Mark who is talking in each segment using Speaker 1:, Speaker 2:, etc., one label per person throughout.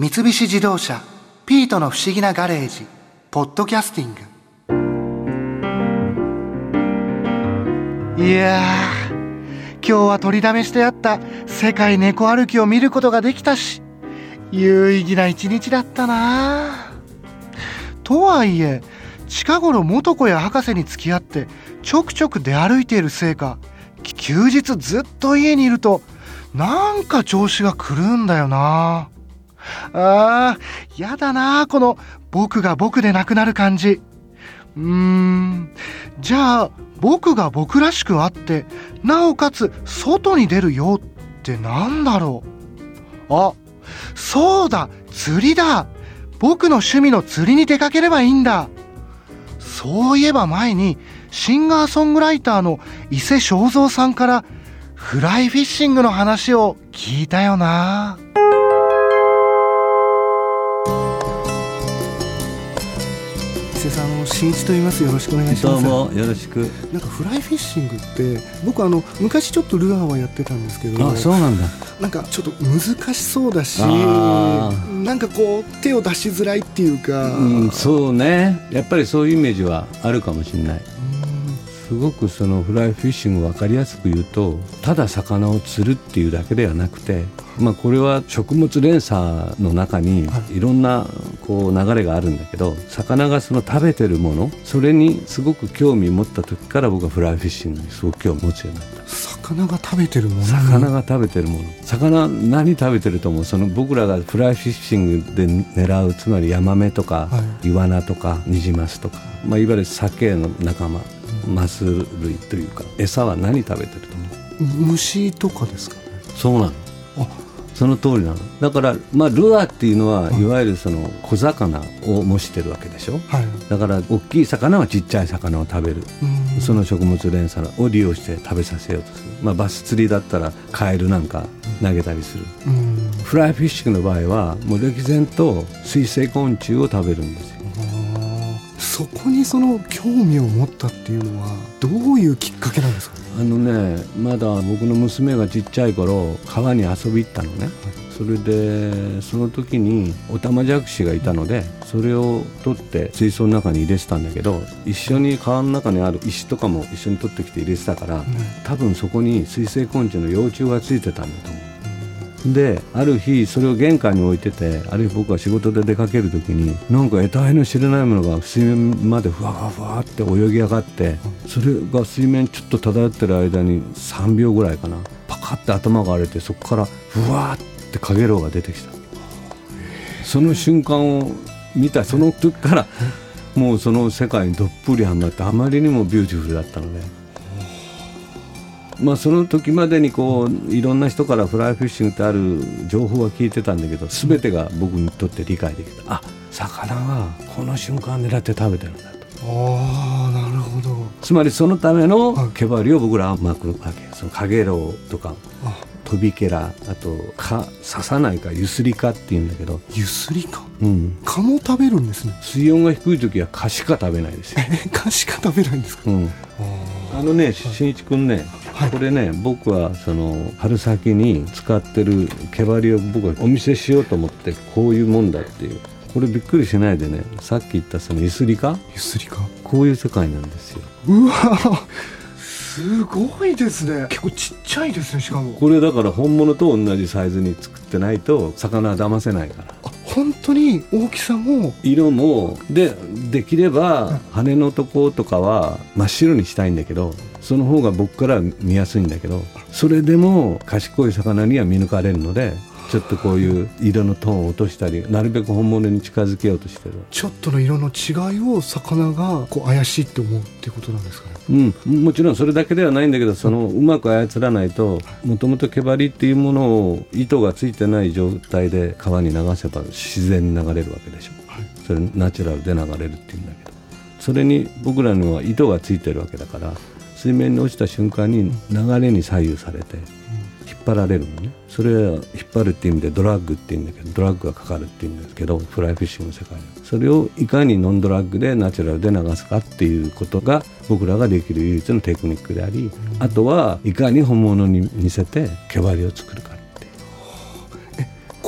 Speaker 1: 三菱自動車「ピートの不思議なガレージ」「ポッドキャスティング」いや今日は取りだめしてあった世界猫歩きを見ることができたし有意義な一日だったな。とはいえ近頃元子や博士に付き合ってちょくちょく出歩いているせいか休日ずっと家にいるとなんか調子が狂うんだよな。あーやだなこの僕が僕でなくなる感じ。うーん。じゃあ僕が僕らしくあってなおかつ外に出るよってなんだろう。あそうだ釣りだ。僕の趣味の釣りに出かければいいんだ。そういえば前にシンガーソングライターの伊勢正三さんからフライフィッシングの話を聞いたよな。伊勢さんの新一と言います。よろしくお願いします。
Speaker 2: どうもよろしく。
Speaker 1: なんかフライフィッシングって僕あの昔ちょっとルアーはやってたんですけど
Speaker 2: あそうなんだ。
Speaker 1: なんかちょっと難しそうだし
Speaker 2: あ
Speaker 1: なんかこう手を出しづらいっていうか、
Speaker 2: うん、そうね。やっぱりそういうイメージはあるかもしれない。すごくそのフライフィッシング分かりやすく言うとただ魚を釣るっていうだけではなくて、まあ、これは食物連鎖の中にい。ろんなこう流れがあるんだけど魚がその食べてるものそれにすごく興味持った時から僕はフライフィッシングにすごく興味持つようになった。
Speaker 1: 魚が食べてるもの？
Speaker 2: 魚が食べてるもの。魚何食べてると思うその僕らがフライフィッシングで狙うつまりヤマメとか、
Speaker 1: は
Speaker 2: イワナとかニジマスとか、まあ、いわゆる鮭の仲間マス類というか餌は何食べてると思う？
Speaker 1: 虫とかですかね？
Speaker 2: そうなの。
Speaker 1: あ
Speaker 2: その通りなの。だから、まあ、ルアーっていうのは、い、わゆるその小魚を模してるわけでしょ？
Speaker 1: はい。
Speaker 2: だから大きい魚はちっちゃい魚を食べる。
Speaker 1: うん。
Speaker 2: その食物連鎖を利用して食べさせようとする、まあ、バス釣りだったらカエルなんか投げたりする、
Speaker 1: うん。
Speaker 2: フライフィッシングの場合はもう歴然と水生昆虫を食べるんですよ。
Speaker 1: そこにその興味を持ったっていうのはどういうきっかけなんですかね？
Speaker 2: あのねまだ僕の娘がちっちゃい頃川に遊び行ったのね、それでその時にオタマジャクシがいたのでそれを取って水槽の中に入れてたんだけど一緒に川の中にある石とかも一緒に取ってきて入れてたから、多分そこに水生昆虫の幼虫がついてたんだと思うである日それを玄関に置いててある日僕は仕事で出かける時になんか得体の知れないものが水面までふわふわふわって泳ぎ上がってそれが水面ちょっと漂ってる間に3秒ぐらいかなパカッて頭が割れてそこからふわってかげろうが出てきたその瞬間を見たその時からもうその世界にどっぷりはまってあまりにもビューティフルだったので。まあ、その時までにこういろんな人からフライフィッシングってある情報は聞いてたんだけど全てが僕にとって理解できた。あ魚はこの瞬間狙って食べてるんだと。
Speaker 1: ああなるほど。
Speaker 2: つまりそのための
Speaker 1: はい。
Speaker 2: 毛針を僕らは巻くわけそのかげろうとか
Speaker 1: あ。
Speaker 2: 飛びケラあとか刺さないかゆすりかっていうんだけど、
Speaker 1: ゆすりか？
Speaker 2: うん、
Speaker 1: 蚊も食べるんですね。
Speaker 2: 水温が低い時は蚊しか食べないですよ、
Speaker 1: え蚊しか食べないんですか？
Speaker 2: うん、
Speaker 1: あ
Speaker 2: あのね、しんい。ちくんね、
Speaker 1: はい
Speaker 2: これね、僕はその春先に使ってる毛針を僕はお見せしようと思って、こういうもんだっていう。これびっくりしないでね、さっき言ったそのゆすりか？
Speaker 1: ゆすりか？
Speaker 2: こういう世界なんですよ。
Speaker 1: うわすごいですね結構ちっちゃいですねしかも
Speaker 2: これだから本物と同じサイズに作ってないと魚は騙せないから。
Speaker 1: あ本当に大きさも
Speaker 2: 色もでできれば羽のとことかは真っ白にしたいんだけどその方が僕からは見やすいんだけどそれでも賢い魚には見抜かれるのでちょっとこういう色のトーンを落としたりなるべく本物に近づけようとしてる。
Speaker 1: ちょっとの色の違いを魚がこう怪しいって思うってことなんですかね。
Speaker 2: うん、もちろんそれだけではないんだけどそのうまく操らないともともと毛針っていうものを糸がついてない状態で川に流せば自然に流れるわけでしょ、
Speaker 1: はい。
Speaker 2: それナチュラルで流れるっていうんだけど。それに僕らには糸がついてるわけだから水面に落ちた瞬間に流れに左右されて引っ張られるのね。それは引っ張るっていう意味でドラッグっていうんだけどドラッグがかかるっていうんですけどフライフィッシングの世界は。それをいかにノンドラッグでナチュラルで流すかっていうことが僕らができる唯一のテクニックでありあとはいかに本物に似せて毛針を作るか。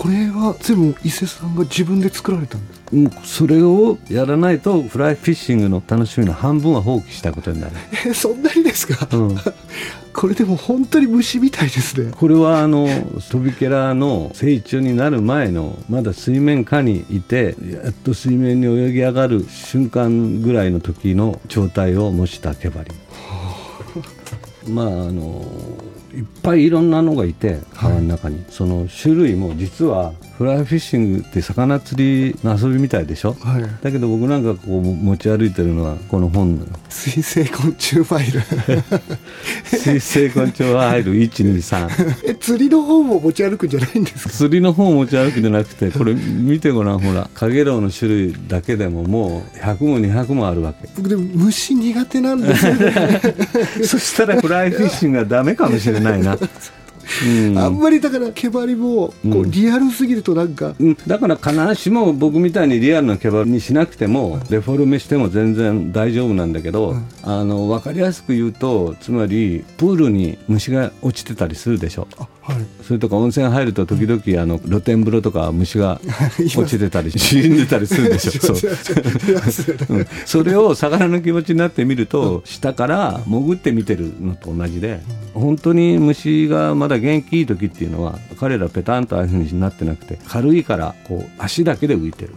Speaker 1: これは全部伊勢さんが自分で作られたんです
Speaker 2: うんそれをやらないとフライフィッシングの楽しみの半分は放棄したことになる、
Speaker 1: えそんなにですか、
Speaker 2: うん、
Speaker 1: これでも本当に虫みたいですね。
Speaker 2: これはあのトビケラの成虫になる前のまだ水面下にいてやっと水面に泳ぎ上がる瞬間ぐらいの時の状態を模した毛針まああのいっぱいいろんなのがいて川の中に、その種類も実はフライフィッシングって魚釣りの遊びみたいでしょ？
Speaker 1: はい。
Speaker 2: だけど僕なんかこう持ち歩いてるのはこの本の
Speaker 1: 水生昆虫ファイル。
Speaker 2: 水生昆虫は入る123
Speaker 1: え釣りの方も持ち歩くんじゃないんですか？
Speaker 2: 釣りの方を持ち歩くんじゃなくてこれ見てごらんほら。カゲロウの種類だけでももう100も200もあるわけ。
Speaker 1: 僕でも虫苦手なんですよね。
Speaker 2: そしたらフライフィッシングがダメかもしれないな、うん。
Speaker 1: あんまりだから毛針もこ
Speaker 2: う
Speaker 1: うん。リアルすぎるとなんか、
Speaker 2: うん。だから必ずしも僕みたいにリアルな毛針にしなくてもデフォルメしても全然大丈夫なんだけど、
Speaker 1: うん。
Speaker 2: あの分かりやすく言うとつまりプールに虫が落ちてたりするでしょ。
Speaker 1: あはい。
Speaker 2: それとか温泉入ると時々あの露天風呂とか虫が 落ちてたり死んでたりするでしょ。そう。ん。それを魚の気持ちになってみると下から潜って見てるのと同じで本当に虫がまだ元気いい時っていうのは彼らペタンとああいうふうになってなくて軽いからこう足だけで浮いてる。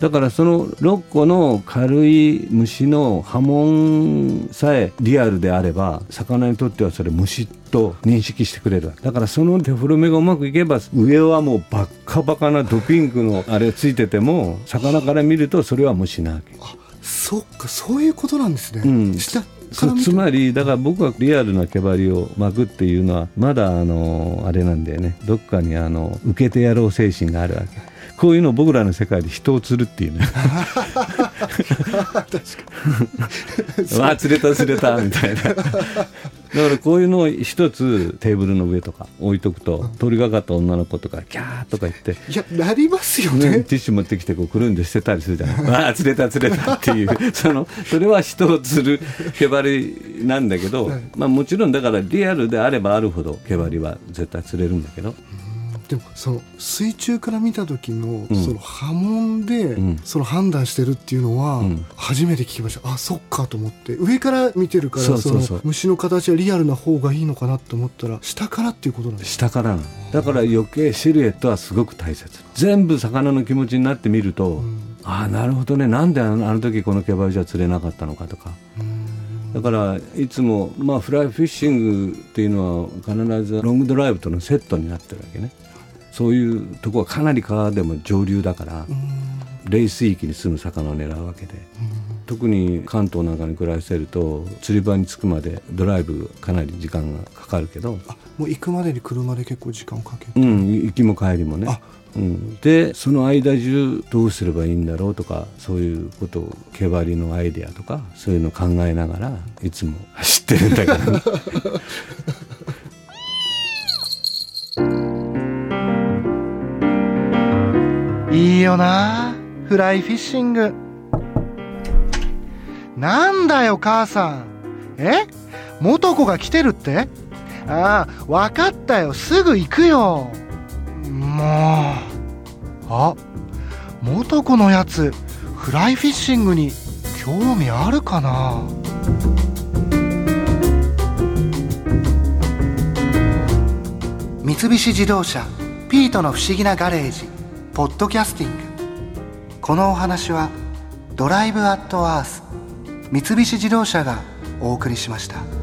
Speaker 2: だからその6個の軽い虫の波紋さえリアルであれば魚にとってはそれ虫と認識してくれるだからそのデフォルメがうまくいけば上はもうバッカバカなドピンクのあれついてても魚から見るとそれは虫なわけ。
Speaker 1: あそっかそういうことなんですね、
Speaker 2: うんつまりだから僕はリアルな毛針を巻くっていうのはまだあのあれなんだよね。どっかにあの受けてやろう精神があるわけ。こういうの僕らの世界で人を釣るっていうね。わあ釣れた釣れたみたいなだからこういうのを一つテーブルの上とか置いとくと通りがかった女の子とかキャーとか言って
Speaker 1: いやなりますよ
Speaker 2: ね、
Speaker 1: ね
Speaker 2: ティッシュ持ってきてこうくるんで捨てたりするじゃない。ああ釣れた釣れたっていう そのそれは人を釣る毛針なんだけど、
Speaker 1: はい。
Speaker 2: まあ、もちろんだからリアルであればあるほど毛針は絶対釣れるんだけど
Speaker 1: でもその水中から見た時の、
Speaker 2: うん。
Speaker 1: その波紋で、
Speaker 2: うん。
Speaker 1: その判断してるっていうのは、
Speaker 2: うん。
Speaker 1: 初めて聞きました。あそっかと思って。上から見てるから
Speaker 2: そ
Speaker 1: の虫の形はリアルな方がいいのかなと思ったら下からっていうことなんです
Speaker 2: 下からだから余計シルエットはすごく大切。全部魚の気持ちになってみると、
Speaker 1: うん。
Speaker 2: ああなるほどね。なんであの時この毛針じゃ釣れなかったのかとか。
Speaker 1: うん。
Speaker 2: だからいつも、まあ、フライフィッシングっていうのは必ずロングドライブとのセットになってるわけねそういうとこはかなり川でも上流だから
Speaker 1: うん
Speaker 2: 冷水域に住む魚を狙うわけで特に関東なんかに暮らしてると釣り場に着くまでドライブかなり時間がかかるけど。
Speaker 1: あもう行くまでに車で結構時間をかけて、
Speaker 2: うん行きも帰りもね。
Speaker 1: あ。
Speaker 2: うん、でその間中どうすればいいんだろうとかそういうことを毛針のアイデアとかそういうのを考えながらいつも走ってるんだけどね
Speaker 1: いいよなフライフィッシング。なんだよ母さん。え？元子が来てるって？ああ分かったよ。すぐ行くよ。もう。あ元子のやつフライフィッシングに興味あるかな？三菱自動車ピートの不思議なガレージ。ポッドキャスティングこのお話はドライブアットアース三菱自動車がお送りしました。